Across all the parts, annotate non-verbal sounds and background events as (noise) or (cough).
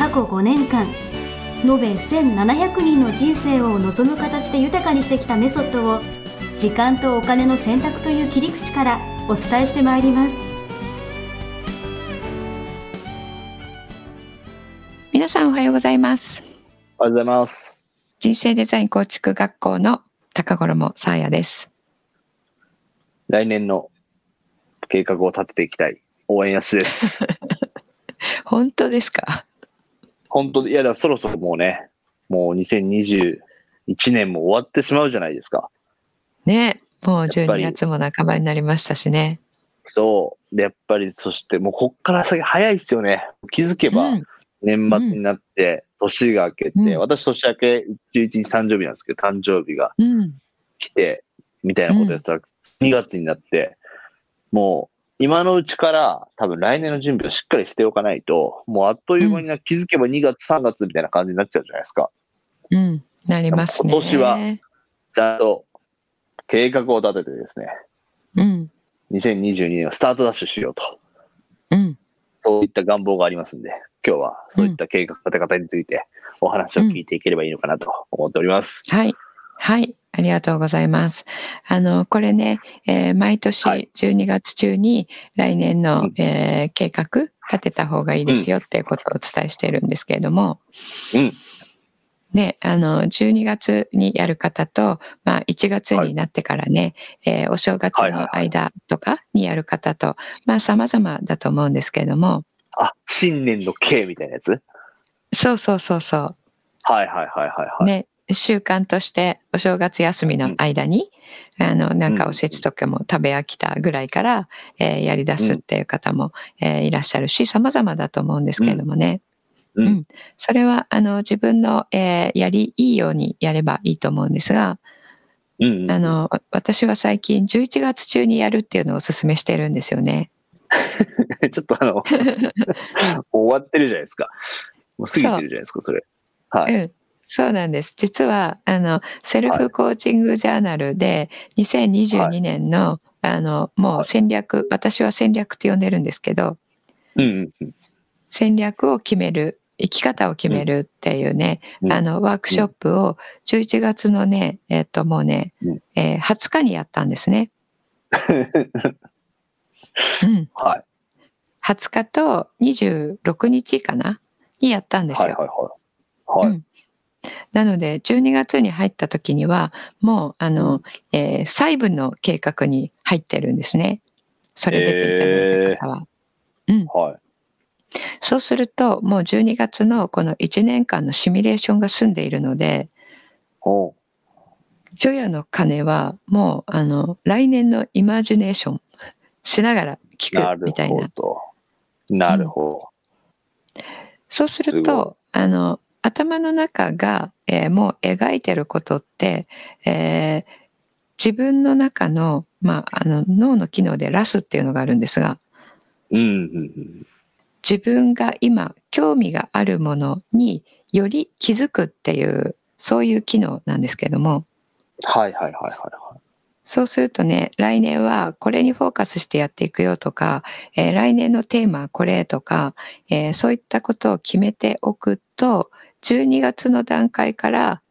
過去5年間延べ1700人の人生を望む形で豊かにしてきたメソッドを時間とお金の選択という切り口からお伝えしてまいります。皆さんおはようございます。おはようございます。人生デザイン構築学校の高頃もさあやです。来年の計画を立てていきたい。応援やすです。(laughs) 本当ですか？本当いやだそろそろもうねもう2021年も終わってしまうじゃないですか。ねもう12月も半ばになりましたしね。そう。でやっぱりそしてもうこっから先早いですよね。気づけば年末になって年が明けて、うん、私年明け11日誕生日なんですけど誕生日が来て、みたいなことでさ、うん、2月になってもう今のうちから多分来年の準備をしっかりしておかないと、もうあっという間にな、気づけば2月、3月みたいな感じになっちゃうじゃないですか。うん、なりますね。今年は、ちゃんと計画を立ててですね、うん。2022年をスタートダッシュしようと。うん。そういった願望がありますんで、今日はそういった計画立て方についてお話を聞いていければいいのかなと思っております。うん、はい。はい。ありがとうございます。あの、これね、えー、毎年12月中に来年の、はい、えー、計画立てた方がいいですよっていうことをお伝えしているんですけれども、うん、ね、あの、12月にやる方と、まあ、1月になってからね、はい、えー、お正月の間とかにやる方と、まあ、様々だと思うんですけれども。あ、新年の計みたいなやつ？そうそうそうそう。はいはいはいはいはい。ね、習慣としてお正月休みの間に、うん、あのなんかおせちとかも食べ飽きたぐらいから、えー、やり出すっていう方も、えー、いらっしゃるし様々だと思うんですけれどもね。うん、うん、それはあの自分の、えー、やりいいようにやればいいと思うんですが、うんうん、あの私は最近11月中にやるっていうのをお勧めしてるんですよね。(laughs) ちょっとあの (laughs) 終わってるじゃないですか。もう過ぎてるじゃないですか、それ。はい。うんそうなんです。実は、あの、セルフコーチングジャーナルで、2022年の、はい、あの、もう戦略、私は戦略って呼んでるんですけど、うんうん、戦略を決める、生き方を決めるっていうね、うん、あの、ワークショップを11月のね、えっ、と、もうね、うん、えー、20日にやったんですね。うん。はい。20日と26日かな？にやったんですよ。はいはいはい。はい。うんなので、12月に入った時には、もう、あの、えー、細部の計画に入ってるんですね。それ出ていただいた方は。えー、うん。はい。そうすると、もう12月のこの1年間のシミュレーションが済んでいるので、除夜の鐘はもう、あの、来年のイマジネーション (laughs) しながら聞くみたいな。なるほど。なるほど。うん、そうすると、あの、頭の中が、えー、もう描いてることって、えー、自分の中の,、まあ、あの脳の機能でラスっていうのがあるんですが、うんうん、自分が今興味があるものにより気づくっていうそういう機能なんですけどもはいはいはいはいはい。そうするとね来年はこれにフォーカスしてやっていくよとか、えー、来年のテーマはこれとか、えー、そういったことを決めておくと12月の段階から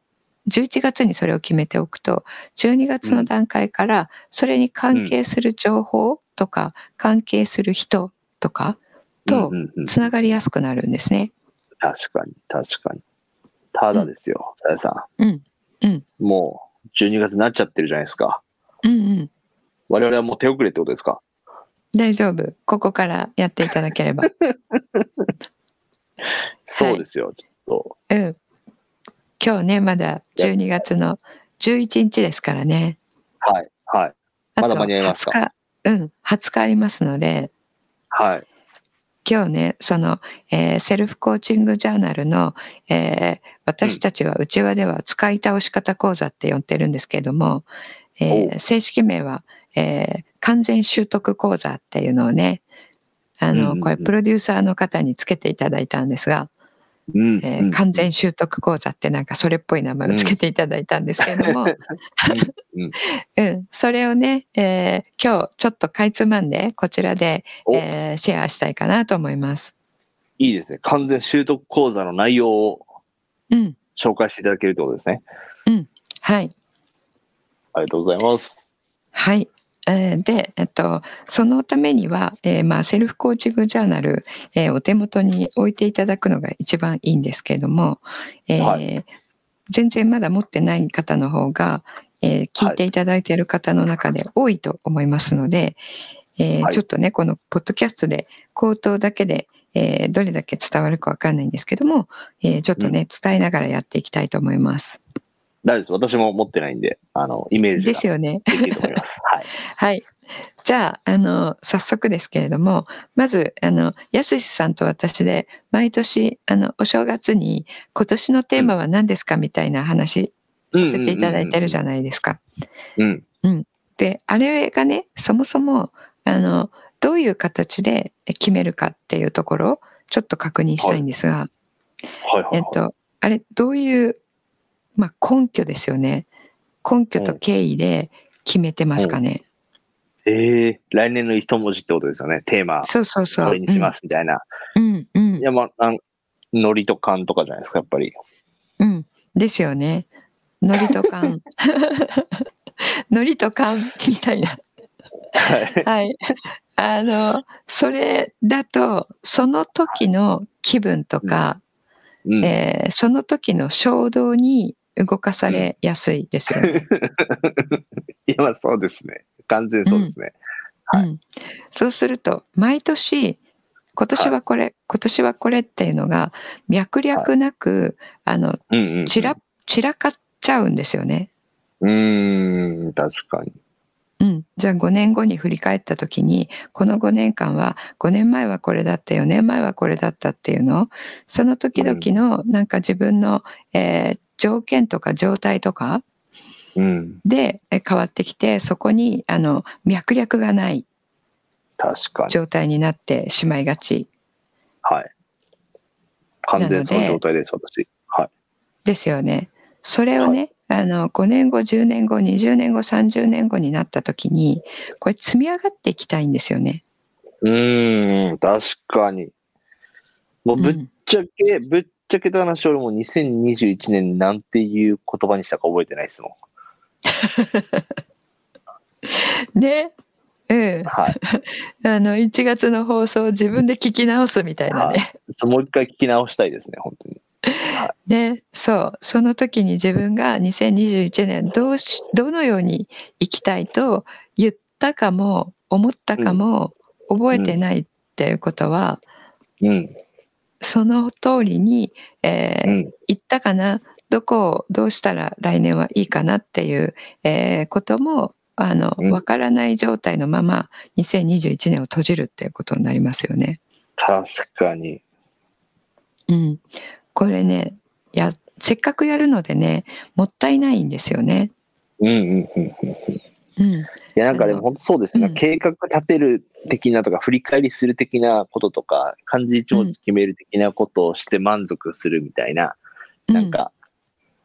11月にそれを決めておくと12月の段階からそれに関係する情報とか、関係する人とかとつながりやすくなるんですね。確かに確かに。ただですよ、さ、う、や、ん、さん。うんうん、もう12月になっちゃってるじゃないですか。うんうん。我々はもう手遅れってことですか？大丈夫。ここからやっていただければ。(laughs) そうですよ。はいと。うん。今日ね、まだ12月の11日ですからね。はい、はい。まだ間に合いますか？うん、20日ありますので。はい。今日ね、その、えー、セルフコーチングジャーナルの、えー、私たちはうちわでは使い倒し方講座って呼んでるんですけれども、えー、正式名は、えー、完全習得講座っていうのをね、あの、これプロデューサーの方につけていただいたんですが、うんえー、完全習得講座ってなんかそれっぽい名前をつけていただいたんですけども、うん、(laughs) それをね、えー、今日ちょっとかいつまんでこちらで、えー、シェアしたいかなと思います。いいですね。完全習得講座の内容を紹介していただけるということですね。うん、はい。ありがとうございます。はい。えー、で、えっと、そのためには、えー、まあ、セルフコーチングジャーナル、えー、お手元に置いていただくのが一番いいんですけれども、えはい、全然まだ持ってない方の方が、え聞いていただいている方の中で多いと思いますので、えはい、ちょっとね、このポッドキャストで口頭だけで、えどれだけ伝わるかわかんないんですけども、えちょっとね、伝えながらやっていきたいと思います。大丈夫です。私も持ってないんで、あの、イメージですよね。できると思います。(laughs) はい。はい。じゃあ、あの、早速ですけれども、まず、あの、やすしさんと私で、毎年、あの、お正月に、今年のテーマは何ですかみたいな話させていただいてるじゃないですか。うん。うん。で、あれがね、そもそも、あの、どういう形で決めるかっていうところを、ちょっと確認したいんですが、はい、はい、えっと、あれ、どういうまあ、根拠ですよね。根拠と経緯で決めてますかね。うん、ええー、来年の一文字ってことですよね。テーマ。そうそうそう。これにしますみたいな。うん、うん、いや、まあ、ノリと勘とかじゃないですか、やっぱり。うん。ですよね。ノリと勘。(laughs) ノリと勘みたいな。はい。はい。あの、それだと、その時の気分とか、うん、えー、その時の衝動に動かされやすいですよね。(laughs) いや、そうですね。完全そうですね。うん、はい、うん、そうすると、毎年、今年はこれ、はい、今年はこれっていうのが、脈略なく、はい、あの、うんうんうん、散ら、散らかっちゃうんですよね。うん、確かに。うん、じゃあ5年後に振り返った時にこの5年間は5年前はこれだった4年前はこれだったっていうのをその時々のなんか自分の、えー、条件とか状態とかで変わってきてそこにあの脈略がない状態になってしまいがち。はい。完全その状態です、私。はい。ですよね。それをね、あの5年後10年後20年後30年後になった時にこれ積み上がっていきたいんですよね。うん確かに。もうぶっちゃけ、うん、ぶっちゃけた話俺も2021年なんていう言葉にしたか覚えてないですもん。(laughs) ね。うん。はい。(laughs) あの、1月の放送を自分で聞き直すみたいなね。もう一回聞き直したいですね、本当に。(laughs) ね、そうその時に自分が2021年どうしどのように生きたいと言ったかも思ったかも覚えてないっていうことは、うん、その通りに、えー、うん、言ったかなどこをどうしたら来年はいいかなっていう、えー、こともあの、うん、分からない状態のまま2021年を閉じるっていうことになりますよね。確かに。うん、これねやせっかくやるのでねもったいないんですよね。うんうんうんうんうん。いやなんかでも本当そうですね、うん、計画立てる的なとか振り返りする的なこととか漢字一文字決める的なことをして満足するみたいな、うん、なんか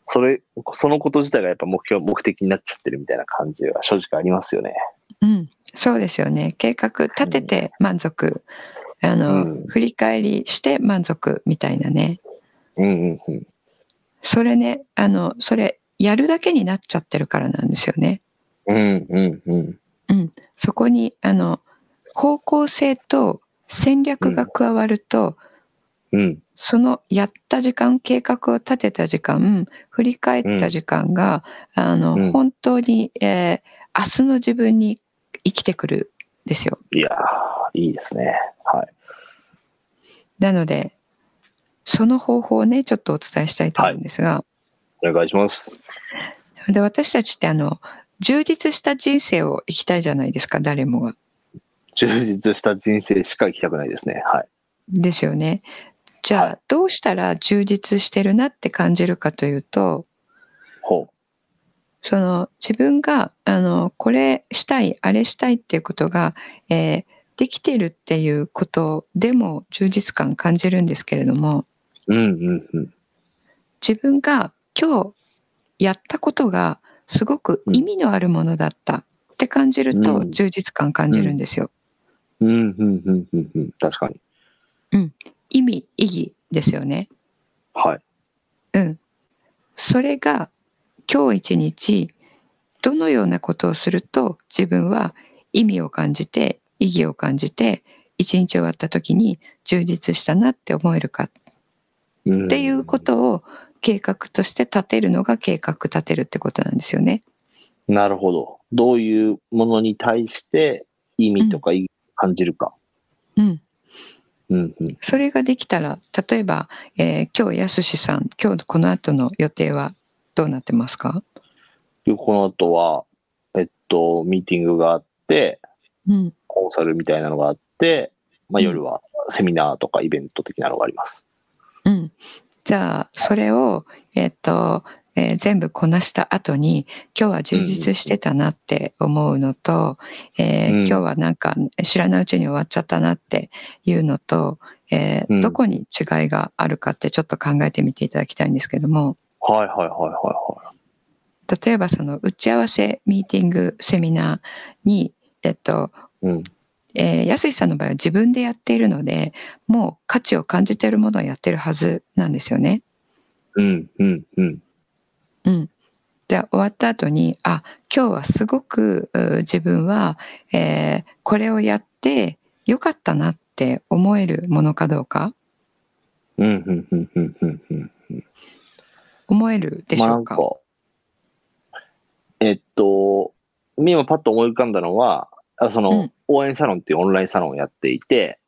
それそのこと自体がやっぱ目標目的になっちゃってるみたいな感じは正直ありますよね。うん、そうですよね計画立てて満足、うん、あの、振り返りして満足みたいなね。うんうんうん。それね、あの、それ、やるだけになっちゃってるからなんですよね。うんうんうん。うん。そこに、あの、方向性と戦略が加わると、うん、そのやった時間、計画を立てた時間、振り返った時間が、うん、あの、うん、本当に、えー、明日の自分に生きてくるですよ。いやいいですね。はい。なので、その方法をね、ちょっとお伝えしたいと思うんですが。はい、お願いします。で、私たちってあの、充実した人生を生きたいじゃないですか、誰もが。充実した人生しか生きたくないですね。はい。ですよね。じゃあ、はい、どうしたら充実してるなって感じるかというと、ほうその自分があのこれしたいあれしたいっていうことが、えー、できてるっていうことでも充実感感じるんですけれども、うんうんうん、自分が今日やったことがすごく意味のあるものだったって感じると充実感感じるんですよ。うん、うん、うん、うん、うん、確かに。うん、意味、意義ですよね。はい。うん。それが今日一日どのようなことをすると自分は意味を感じて意義を感じて一日終わった時に充実したなって思えるかっていうことを計画として立てるのが計画立てるってことなんですよね。なるほど。どういうものに対して意味とか意義を感じるか。うん。うんうん、それができたら、例えば、えー、今日、やすしさん、今日この後の予定はどうなってますか？この後は、えっと、ミーティングがあって、うん、コンサルみたいなのがあって、まあ、夜はセミナーとかイベント的なのがあります。うん。じゃあ、それを、えっと、えー、全部こなした後に今日は充実してたなって思うのと、えー、今日はなんか知らないうちに終わっちゃったなっていうのと、えー、どこに違いがあるかってちょっと考えてみていただきたいんですけども、はいはいはいはいはい。例えばその打ち合わせ、ミーティング、セミナーに、えっと、うん、えー、安井さんの場合は自分でやっているので、もう価値を感じているものをやってるはずなんですよね。うんうんうん。うん。じゃあ終わった後に、あ、今日はすごく自分は、えー、これをやってよかったなって思えるものかどうか？うんうんうんうんうんうん。思えるでしょうか？まあ、えっと、今パッと思い浮かんだのは、その、うん、応援サロンっていうオンラインサロンをやっていて、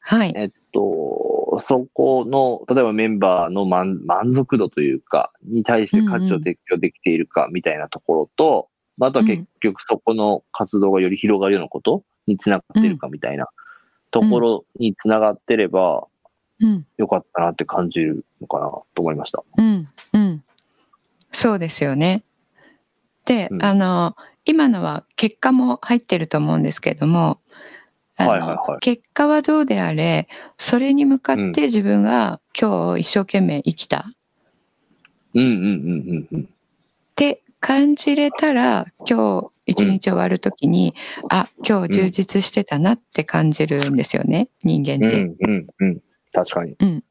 はい。えっと、そこの、例えばメンバーの満満足度というか、に対して価値を提供できているかみたいなところと、うんうん、あとは結局そこの活動がより広がるようなことにつながっているかみたいなところにつながってれば、うん、よかったなって感じるのかなと思いました。うん、うん。そうですよね。で、うん、あの、今のは結果も入ってると思うんですけども、はいはいはい、結果はどうであれ、それに向かって自分が今日一生懸命生きた。うんうんうんうんうん。って感じれたら、今日一日終わるときに、うん、あ、今日充実してたなって感じるんですよね、人間って。うんうんうん。確かに。うん。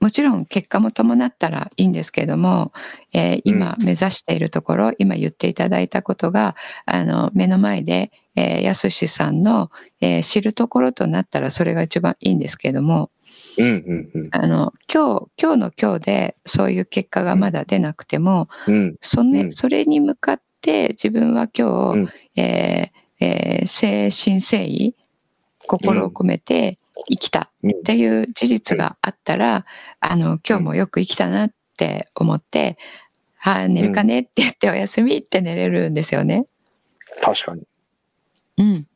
もちろん結果も伴ったらいいんですけども、えー、今目指しているところ、うん、今言っていただいたことが、あの、目の前で、えー、やすしさんの、えー、知るところとなったらそれが一番いいんですけども、うんうんうん、あの今日今日の今日でそういう結果がまだ出なくても、うん、そね、それに向かって自分は今日、うん、えーえー、精神誠意心を込めて生きたっていう事実があったら、あの、今日もよく生きたなって思って、はあ、寝るかねって言ってお休みって寝れるんですよね。確かに。うん。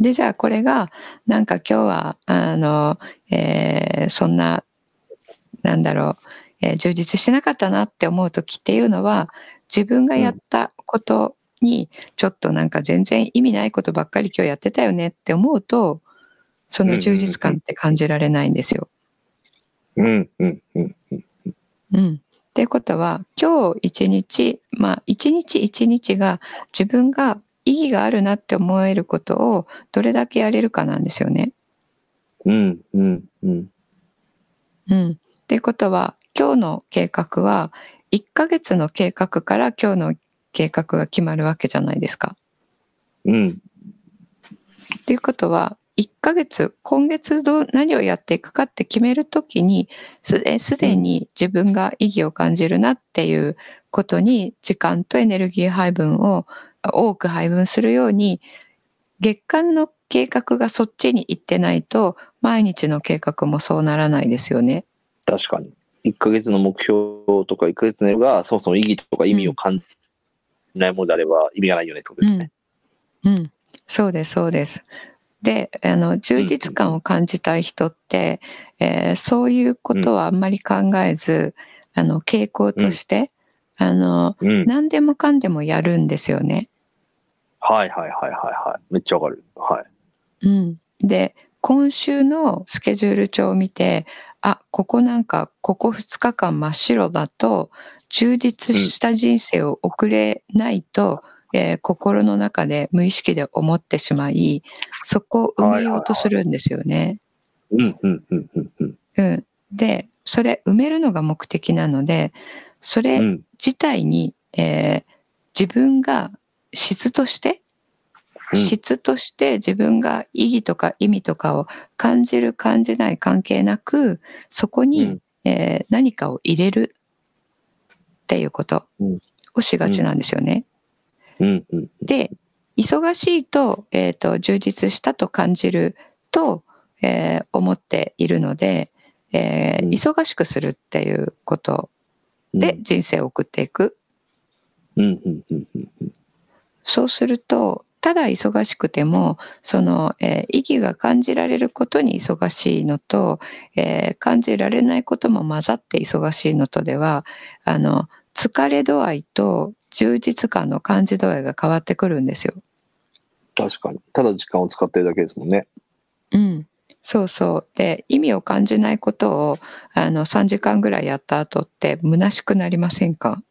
で、じゃあこれが、なんか今日は、あの、えー、そんな、なんだろう、えー、充実してなかったなって思う時っていうのは、自分がやったことに、ちょっとなんか全然意味ないことばっかり今日やってたよねって思うと、その充実感って感じられないんですよ。うん、うん、うん。うん。っていうことは、今日一日、まあ一日一日が自分が意義があるなって思えることをどれだけやれるかなんですよね。うん、うん、うん。うん。っていうことは、今日の計画は、1ヶ月の計画から今日の計画が決まるわけじゃないですか。うん。っていうことは、1ヶ月、今月どう何をやっていくかって決めるときに、すでに自分が意義を感じるなっていうことに、時間とエネルギー配分を多く配分するように、月間の計画がそっちに行ってないと、毎日の計画もそうならないですよね。確かに。1ヶ月の目標とか1ヶ月のがそもそも意義とか意味を感じないものであれば意味がないよねってことですね。うん、うん、そうです、そうです。であの充実感を感じたい人って、えー、そういうことはあんまり考えず、あの傾向として、あの、何でもかんでもやるんですよね。はいはいはいはいはい。めっちゃわかる。はい。うん。で、今週のスケジュール帳を見て、あ、ここなんか、ここ2日間真っ白だと、充実した人生を送れないと、うん、えー、心の中で無意識で思ってしまい、そこを埋めようとするんですよね。うんうんうんうんうん。うん。で、それ埋めるのが目的なので、それ自体に、うん、えー、自分が質として、質として自分が意義とか意味とかを感じる感じない関係なくそこに、うん、えー、何かを入れるっていうことをしがちなんですよね。うんうん、で忙しいと,、えーと、充実したと感じると、えー、思っているので、えー、忙しくするっていうことで人生を送っていく。そうするとただ忙しくてもその、えー、意義が感じられることに忙しいのと、えー、感じられないことも混ざって忙しいのとではあの疲れ度合いと充実感の感じ度合いが変わってくるんですよ。確かにただ時間を使ってるだけですもんね。うんそうそう。で、意味を感じないことをあの3時間ぐらいやった後って虚しくなりませんか？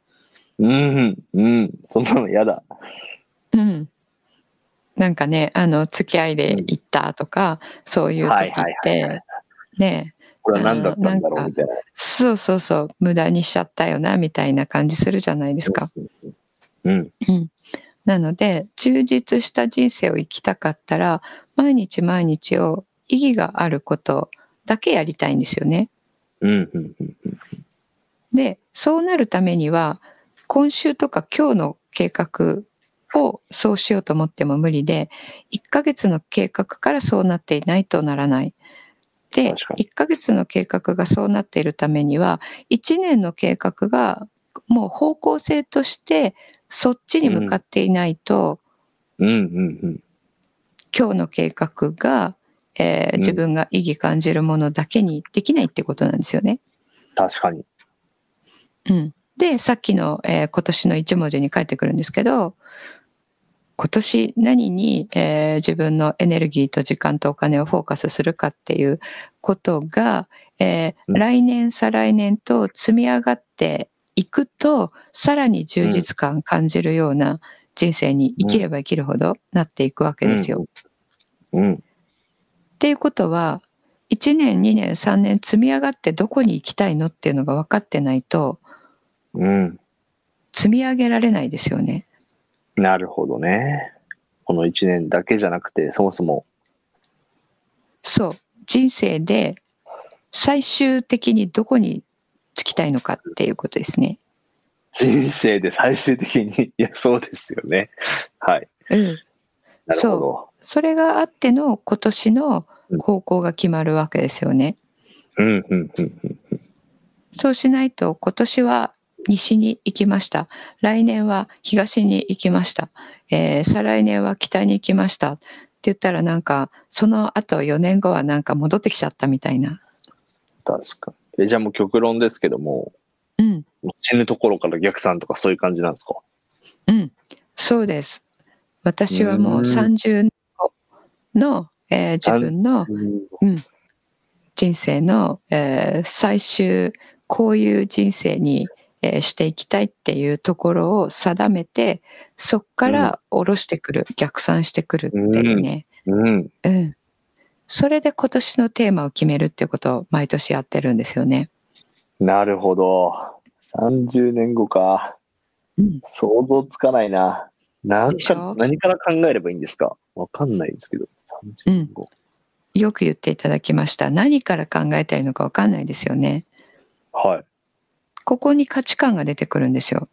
うん、うん、そんなの嫌だ。うん。なんかね、あの、付き合いで行ったとか、うん、そういう時って、ね、これは何だったんだろうみたいな。そうそうそう、無駄にしちゃったよな、みたいな感じするじゃないですか。うん。うん。なので、充実した人生を生きたかったら、毎日毎日を意義があることだけやりたいんですよね。で、そうなるためには、今週とか今日の計画をそうしようと思っても無理で、1ヶ月の計画からそうなっていないとならない。で、1ヶ月の計画がそうなっているためには、1年の計画がもう方向性としてそっちに向かっていないと、今日の計画がえー、自分が意義感じるものだけにできないってことなんですよね。確かに。うん、でさっきの、えー、今年の一文字に返ってくるんですけど今年何に、えー、自分のエネルギーと時間とお金をフォーカスするかっていうことが、えー、来年再来年と積み上がっていくとさらに充実感感じるような人生に生きれば生きるほどなっていくわけですよ。うん、うん。っていうことは1年2年3年積み上がってどこに行きたいのっていうのが分かってないと、うん、積み上げられないですよね。なるほどね。この1年だけじゃなくてそもそも。そう人生で最終的にどこに着きたいのかっていうことですね。人生で最終的に？(laughs) いやそうですよね。はい。うん。そう。それがあっての今年の方向が決まるわけですよね。うんうんうんそうしないと今年は西に行きました。来年は東に行きました。えー、再来年は北に行きました。って言ったらなんかその後4年後はなんか戻ってきちゃったみたいな。確かに。えじゃあもう極論ですけども、うん、死ぬところから逆算とかそういう感じなんですか？うん、そうです。私はもう30年後の、えー、自分の、うん、人生の、えー、最終こういう人生に、えー、していきたいっていうところを定めてそっから下ろしてくる、うん、逆算してくるっていうね、うん、うん、それで今年のテーマを決めるっていうことを毎年やってるんですよね。なるほど。30年後か、うん、想像つかないな。なんか何から考えればいいんですか？わかんないですけど、うん、よく言っていただきました。何から考えたいのかわかんないですよね。はい。ここに価値観が出てくるんですよ。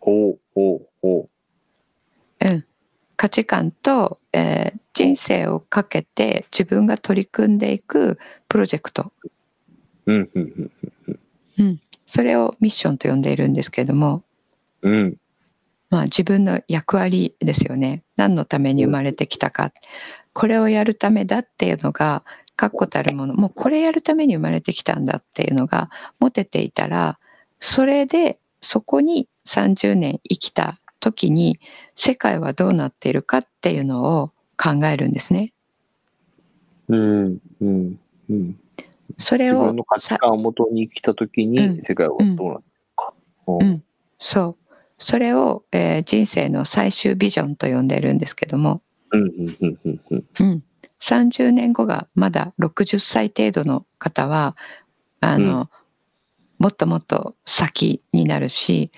ほうほうほう。うん。価値観と、えー、人生をかけて自分が取り組んでいくプロジェクト。うん、うん、うん。それをミッションと呼んでいるんですけれども。うん。まあ、自分の役割ですよね何のために生まれてきたかこれをやるためだっていうのが確固たるもの。もうこれやるために生まれてきたんだっていうのが持てていたらそれでそこに30年生きた時に世界はどうなっているかっていうのを考えるんですね。うんうんうん、それを自分の価値観をもとに生きた時に世界はどうなってるか。うん、うん、そう。それを、えー、人生の最終ビジョンと呼んでるんですけども、うん、30年後がまだ60歳程度の方はあの、うん、もっともっと先になるし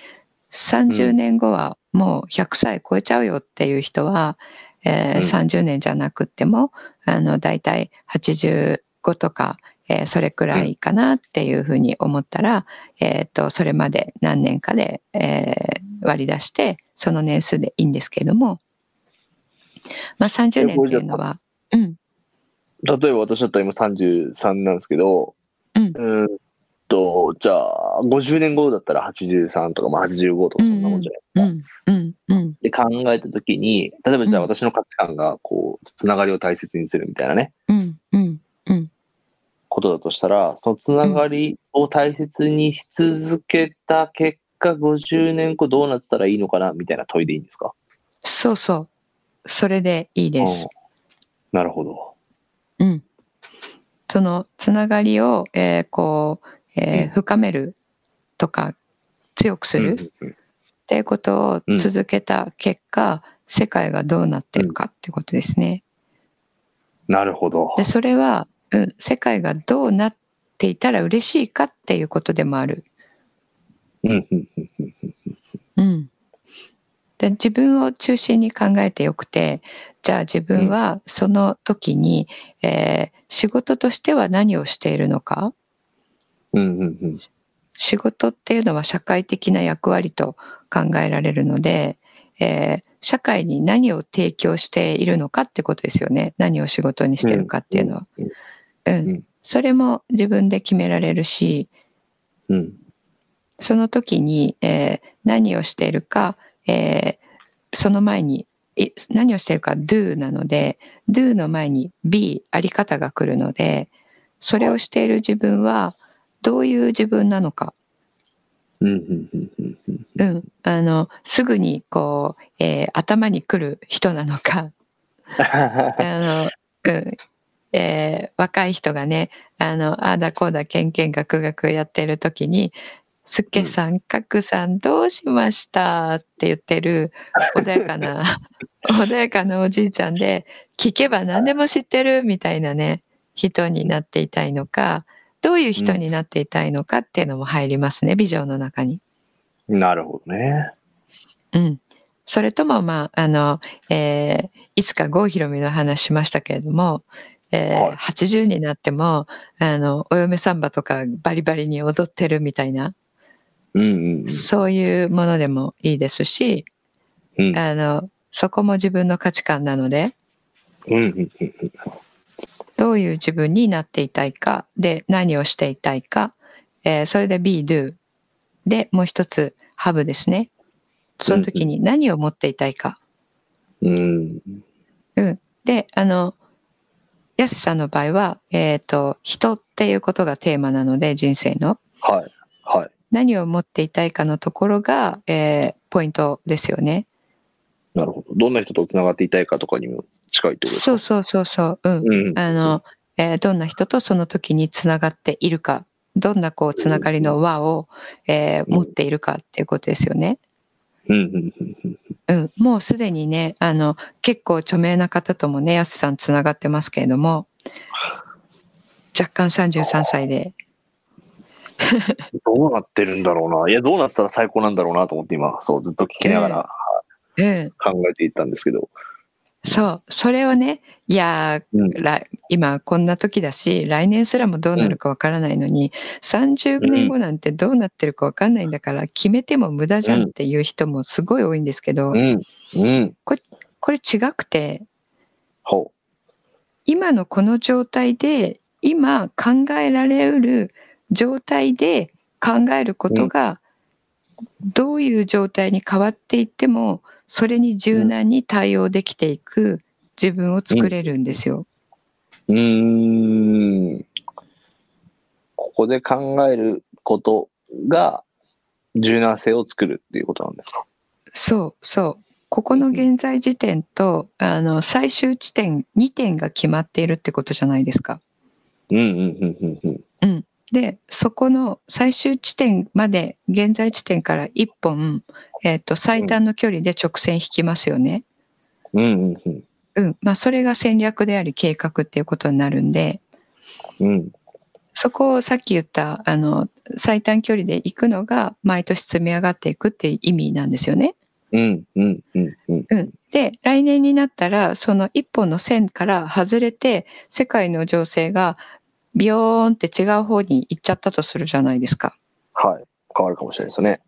30年後はもう100歳超えちゃうよっていう人は、えー、30年じゃなくてもあの大体85とか、えー、それくらいかなっていうふうに思ったら、えーと、それまで何年かで、えー、割り出してその年数でいいんですけれども、まあ、30年っていうのは、うん、例えば私だったら今33なんですけど、うん、うんと、じゃあ、50年後だったら83とか、まあ、85とかそんなもんじゃないですか。うんうん、で考えたときに、例えばじゃあ私の価値観が、こう、つながりを大切にするみたいなね、うん。うん。うん、ことだとしたら、そのつながりを大切にし続けた結果、50年後どうなってたらいいのかな、みたいな問いでいいんですか？そうそう。それでいいです。なるほど。うん。そのつながりを、えー、こう、えー、深めるとか強くするっていうことを続けた結果、世界がどうなってるかってことですね。なるほど。でそれは、うん、世界がどうなっていたら嬉しいかっていうことでもある。うん。で自分を中心に考えてよくてじゃあ自分はその時に、えー、仕事としては何をしているのか、うんうんうん、仕事っていうのは社会的な役割と考えられるので、えー、社会に何を提供しているのかってことですよね。何を仕事にしてるかっていうのは。うん、うん、それも自分で決められるし、うん、その時に、えー、何をしているか、えー、その前に何をしているか do なので do の前に be あり方が来るのでそれをしている自分はどういう自分なのか。うん、あのすぐにこう、えー、頭に来る人なのか (laughs) あの、うんえー、若い人がねあのああだこうだけんけんがくがくやってる時に「すっけさんかくさんどうしました?」って言ってる穏やかな (laughs) 穏やかなおじいちゃんで聞けば何でも知ってるみたいなね人になっていたいのか。どういう人になっていたいのかっていうのも入りますね、ビジョンの中に。なるほどね。うん。それとも、まあ、あの、えー、いつか郷ひろみの話しましたけれども、えーはい、80になっても、あの、お嫁サンバとかバリバリに踊ってるみたいな、うんうんうん、そういうものでもいいですし、うん、あの、そこも自分の価値観なので、うんうんうんどういう自分になっていたいか、で、何をしていたいか、えー、それで be, do。で、もう一つ、have ですね。その時に何を持っていたいか。うん。うん。で、あの、やすさんの場合は、えっ、ー、と、人っていうことがテーマなので、人生の。はい。はい。何を持っていたいかのところが、えー、ポイントですよね。なるほど。どんな人とつながっていたいかとかにも近いってことですか？そうそうそうそう。うん。うん、あの、えー、どんな人とその時につながっているか、どんなこうつながりの輪を、えー、持っているかっていうことですよね。うん、うん、もうすでにね、あの、結構著名な方ともね、やすさんつながってますけれども、(laughs) 若干33歳で。(laughs) どうなってるんだろうな。いや、どうなってたら最高なんだろうなと思って今、そう、ずっと聞きながら、えー、考えていったんですけど。そう、それをね、いや、うん、今こんな時だし、来年すらもどうなるかわからないのに、うん、30年後なんてどうなってるかわかんないんだから、決めても無駄じゃんっていう人もすごい多いんですけど、うん。うん、これこれ違くて、今のこの状態で、今考えられうる状態で考えることが、どういう状態に変わっていっても、それに柔軟に対応できていく自分を作れるんですよ。うん、うんここで考えることが柔軟性を作るっていうことなんですか？そうそう。ここの現在時点と、あの、最終地点2点が決まっているってことじゃないですか。うんうんうんうんうん。うん。で、そこの最終地点まで、現在地点から1本、えっ、と、最短の距離で直線引きますよね。うんうんうん。うん。まあ、それが戦略であり計画っていうことになるんで、うんそこをさっき言った、あの、最短距離で行くのが、毎年積み上がっていくっていう意味なんですよね。うんうんうんうん。うん。で、来年になったら、その一本の線から外れて、世界の情勢がビヨーンって違う方に行っちゃったとするじゃないですか。はい。変わるかもしれないですよね。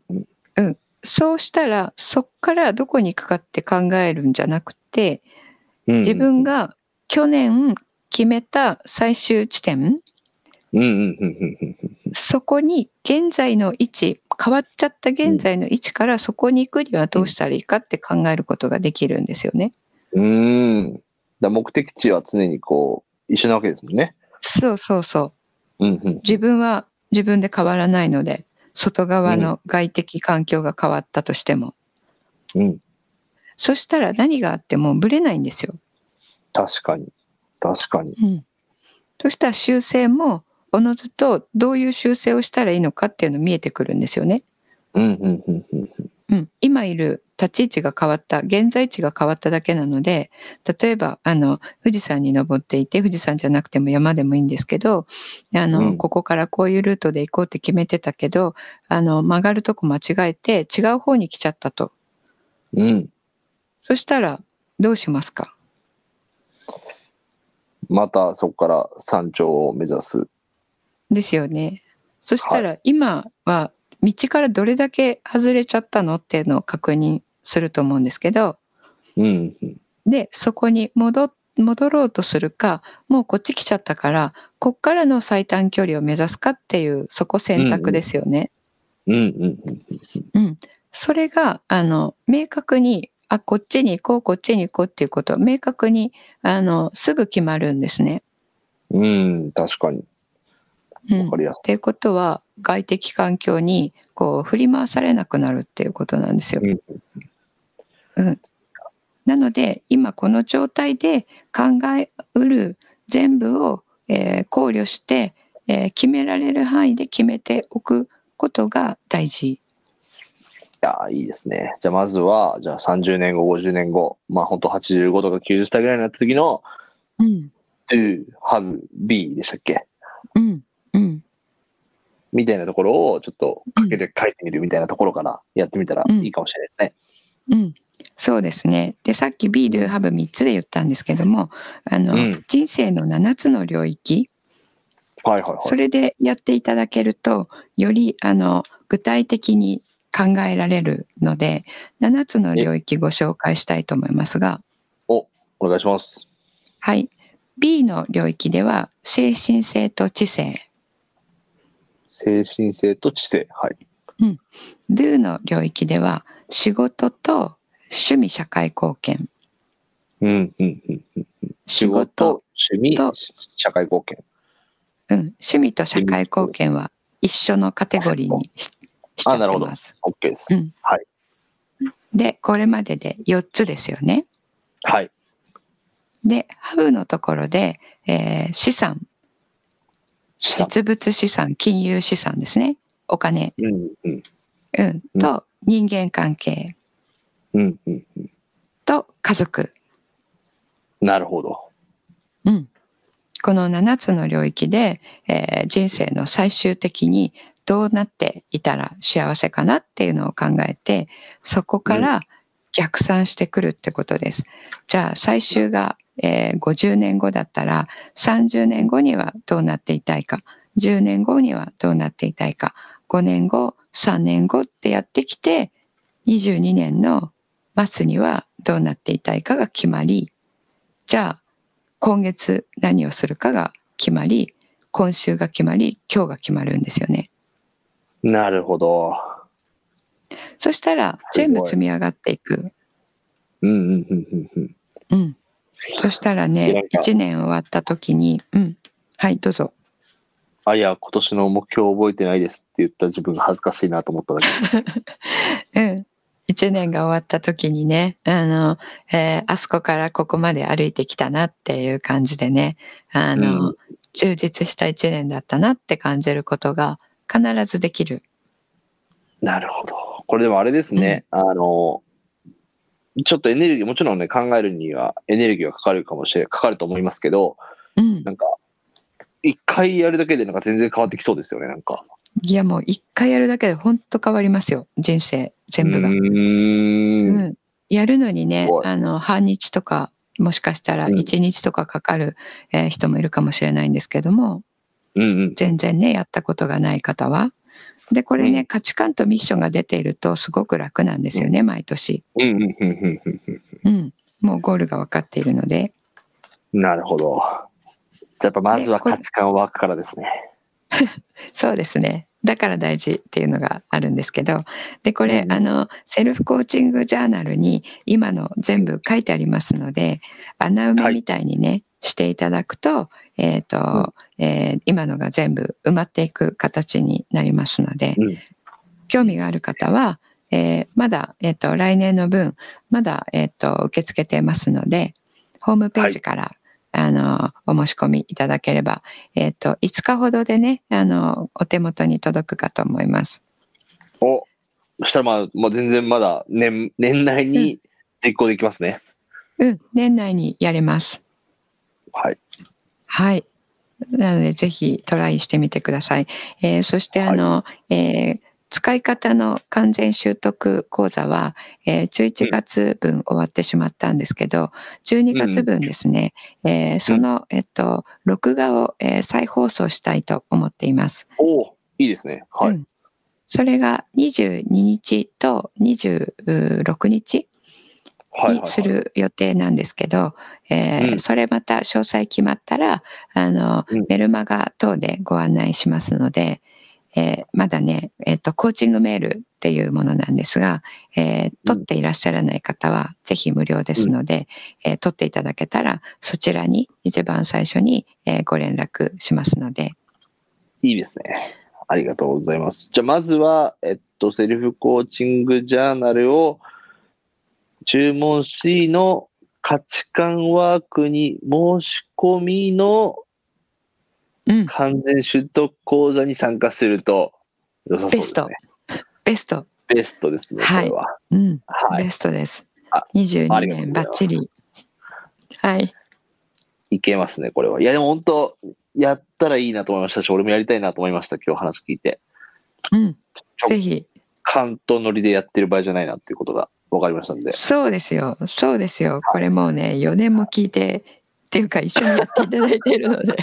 うんそうしたら、そっからどこに行くかって考えるんじゃなくて、うん自分が去年決めた最終地点、うんうんうんうんうんそこに現在の位置、変わっちゃった現在の位置からそこに行くにはどうしたらいいかって考えることができるんですよね。うん。だ目的地は常にこう、一緒なわけですもんね。そうそうそう。うんうん。自分は自分で変わらないので、外側の外的環境が変わったとしても。うん。そしたら何があってもブレないんですよ。確かに。確かに。うん。そしたら修正も、おのずとどういう修正をしたらいいのかっていうの見えてくるんですよね。うん。うん。今いる立ち位置が変わった、現在地が変わっただけなので、例えば、あの、富士山に登っていて、富士山じゃなくても山でもいいんですけど、あの、うんここからこういうルートで行こうって決めてたけど、あの、曲がるとこ間違えて違う方に来ちゃったと。うん。そしたら、どうしますか？またそこから山頂を目指す。ですよね。そしたら、今は道からどれだけ外れちゃったの？っていうのを確認すると思うんですけど、うんうん。で、そこに戻戻ろうとするか、もうこっち来ちゃったから、こっからの最短距離を目指すかっていう、そこ選択ですよね。うんうんうんうん。それが、あの、明確に、あ、こっちに行こう、こっちに行こうっていうこと、明確に、あの、すぐ決まるんですね。うん。うん、確かに。うん。っわかりやすていうことは、外的環境に、こう、振り回されなくなるっていうことなんですよ。い。うんうん。なので、今この状態で考えうる全部を、えー考慮して、えー決められる範囲で決めておくことが大事。いやー、いいですね。じゃあ、まずは、じゃあ30年後、50年後、まあ、本当85とか90歳ぐらいになった時の、うん。to have be でしたっけ？うん。うん。みたいなところを、ちょっとかけて書いてみるみたいなところからやってみたらいいかもしれないですね。うん。そうですね。で、さっき be, do, have 3つで言ったんですけども、あの、うん人生の7つの領域、はいはいはい。それでやっていただけると、より、あの、具体的に考えられるので、7つの領域ご紹介したいと思いますが、お願いします。はい。B の領域では、精神性と知性。精神性と知性。はい。Do の領域では、仕事と趣味社会貢献。うん、うん、うん。うん仕事、趣味と、社会貢献。うん、趣味と社会貢献は一緒のカテゴリーにししちゃってます。OK です。うんはい。で、これまでで4つですよね。はい。で、ハブのところで、えー資産、実物資産、金融資産ですね。お金、うん、うん、うん、うんと人間関係うん、うん。と家族。なるほど。うん、この7つの領域で、えー人生の最終的にどうなっていたら幸せかなっていうのを考えてそこから逆算してくるってことです。じゃあ最終が、えー50年後だったら30年後にはどうなっていたいか10年後にはどうなっていたいか5年後3年後ってやってきて22年の末にはどうなっていたいかが決まりじゃあ今月何をするかが決まり今週が決まり今日が決まるんですよね。なるほど。そしたら全部積み上がっていく。うん、うん、うん、うんうん。うん。そしたらね、1年終わった時に、うん。はい、どうぞ。あ、いや、今年の目標覚えてないですって言った自分が恥ずかしいなと思っただけです。(laughs) うん。1年が終わった時にね、あの、えー、あそこからここまで歩いてきたなっていう感じでね、あの、うん、充実した1年だったなって感じることが必ずできる。なるほど。これでもあれですね、うん、あの、ちょっとエネルギー、もちろんね、考えるにはエネルギーがかかるかもしれ、かかると思いますけど、うん、なんか、一回やるだけでなんか全然変わってきそうですよね、なんか。いやもう一回やるだけで本当変わりますよ、人生全部が。うん,、やるのにね、あの、半日とか、もしかしたら一日とかかかる、えー、人もいるかもしれないんですけども、うんうん、全然ね、やったことがない方は、で、これね、価値観とミッションが出ているとすごく楽なんですよね、毎年。うん。もうゴールが分かっているので。なるほど。じゃやっぱまずは価値観ワークからですね。(laughs) そうですね。だから大事っていうのがあるんですけど、で、これ、あの、セルフコーチングジャーナルに今の全部書いてありますので、穴埋めみたいにね、はい、していただくと、えっ、ー、と、うん、えー、今のが全部埋まっていく形になりますので、うん、興味がある方は、えー、まだ、えっ、と、来年の分、まだ、えっ、と、受け付けてますので、ホームページから、はいあの、お申し込みいただければ、えっ、ー、と、5日ほどでね、あの、お手元に届くかと思います。お、そしたらまあ、もう全然まだ年、年内に実行できますね、うん。うん、年内にやれます。はい。はい。なので、ぜひトライしてみてください。えー、そして、あの、はい、えー使い方の完全習得講座は、えー、11月分終わってしまったんですけど、12月分ですね、うん、えー、その、えっと、録画を、えー、再放送したいと思っています。おいいですね。はい。うん、それが22日と26日にする予定なんですけど、えそれまた詳細決まったら、あの、うん、メルマガ等でご案内しますので、えー、まだね、えっ、ー、と、コーチングメールっていうものなんですが、えー、取っていらっしゃらない方は、ぜひ無料ですので、うん、えー、取っていただけたら、そちらに一番最初に、えー、ご連絡しますので。いいですね。ありがとうございます。じゃあ、まずは、えっと、セルフコーチングジャーナルを注文しの価値観ワークに申し込みの完全習得講座に参加すると良さそうですね。ベスト。ベストですね、はい、これは。うん、はい、ベストです。22年ばっちり。はい。いけますね、これは。いや、でも本当、やったらいいなと思いましたし、俺もやりたいなと思いました、今日話聞いて。うん。ぜひ。関東乗りでやってる場合じゃないなっていうことが分かりましたんで。そうですよ。そうですよ。これもうね、4年も聞いて、っていうか一緒にやっていただいているので。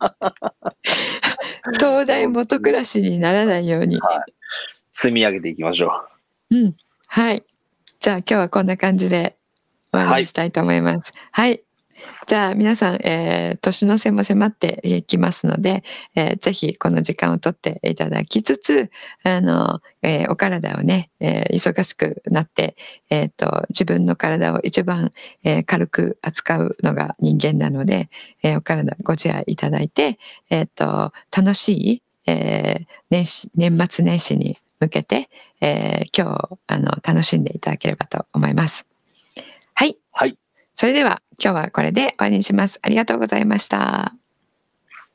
(laughs) 東大元暮らしにならないように、はい、積み上げていきましょう。うん。はい。じゃあ今日はこんな感じで終わりにしたいと思います。はい、はいじゃあ皆さん、えー、年の瀬も迫っていきますので、えー、ぜひこの時間をとっていただきつつ、あの、えー、お体をね、えー、忙しくなって、えっ、ー、と、自分の体を一番、えー、軽く扱うのが人間なので、えー、お体ご自愛いただいて、えっ、ー、と、楽しい、えー、年始、年末年始に向けて、えー、今日、あの、楽しんでいただければと思います。はい。はい。それでは今日はこれで終わりにします。ありがとうございました。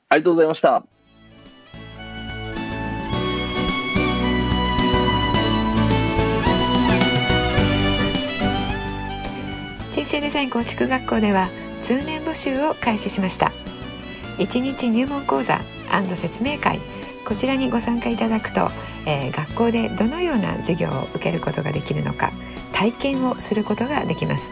ありがとうございました。人生デザイン構築学校では通年募集を開始しました1日入門講座説明会こちらにご参加いただくと、えー、学校でどのような授業を受けることができるのか体験をすることができます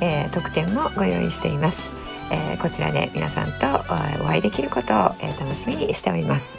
えー、特典もご用意していますえー、こちらで皆さんとお会いできることを、え、楽しみにしております。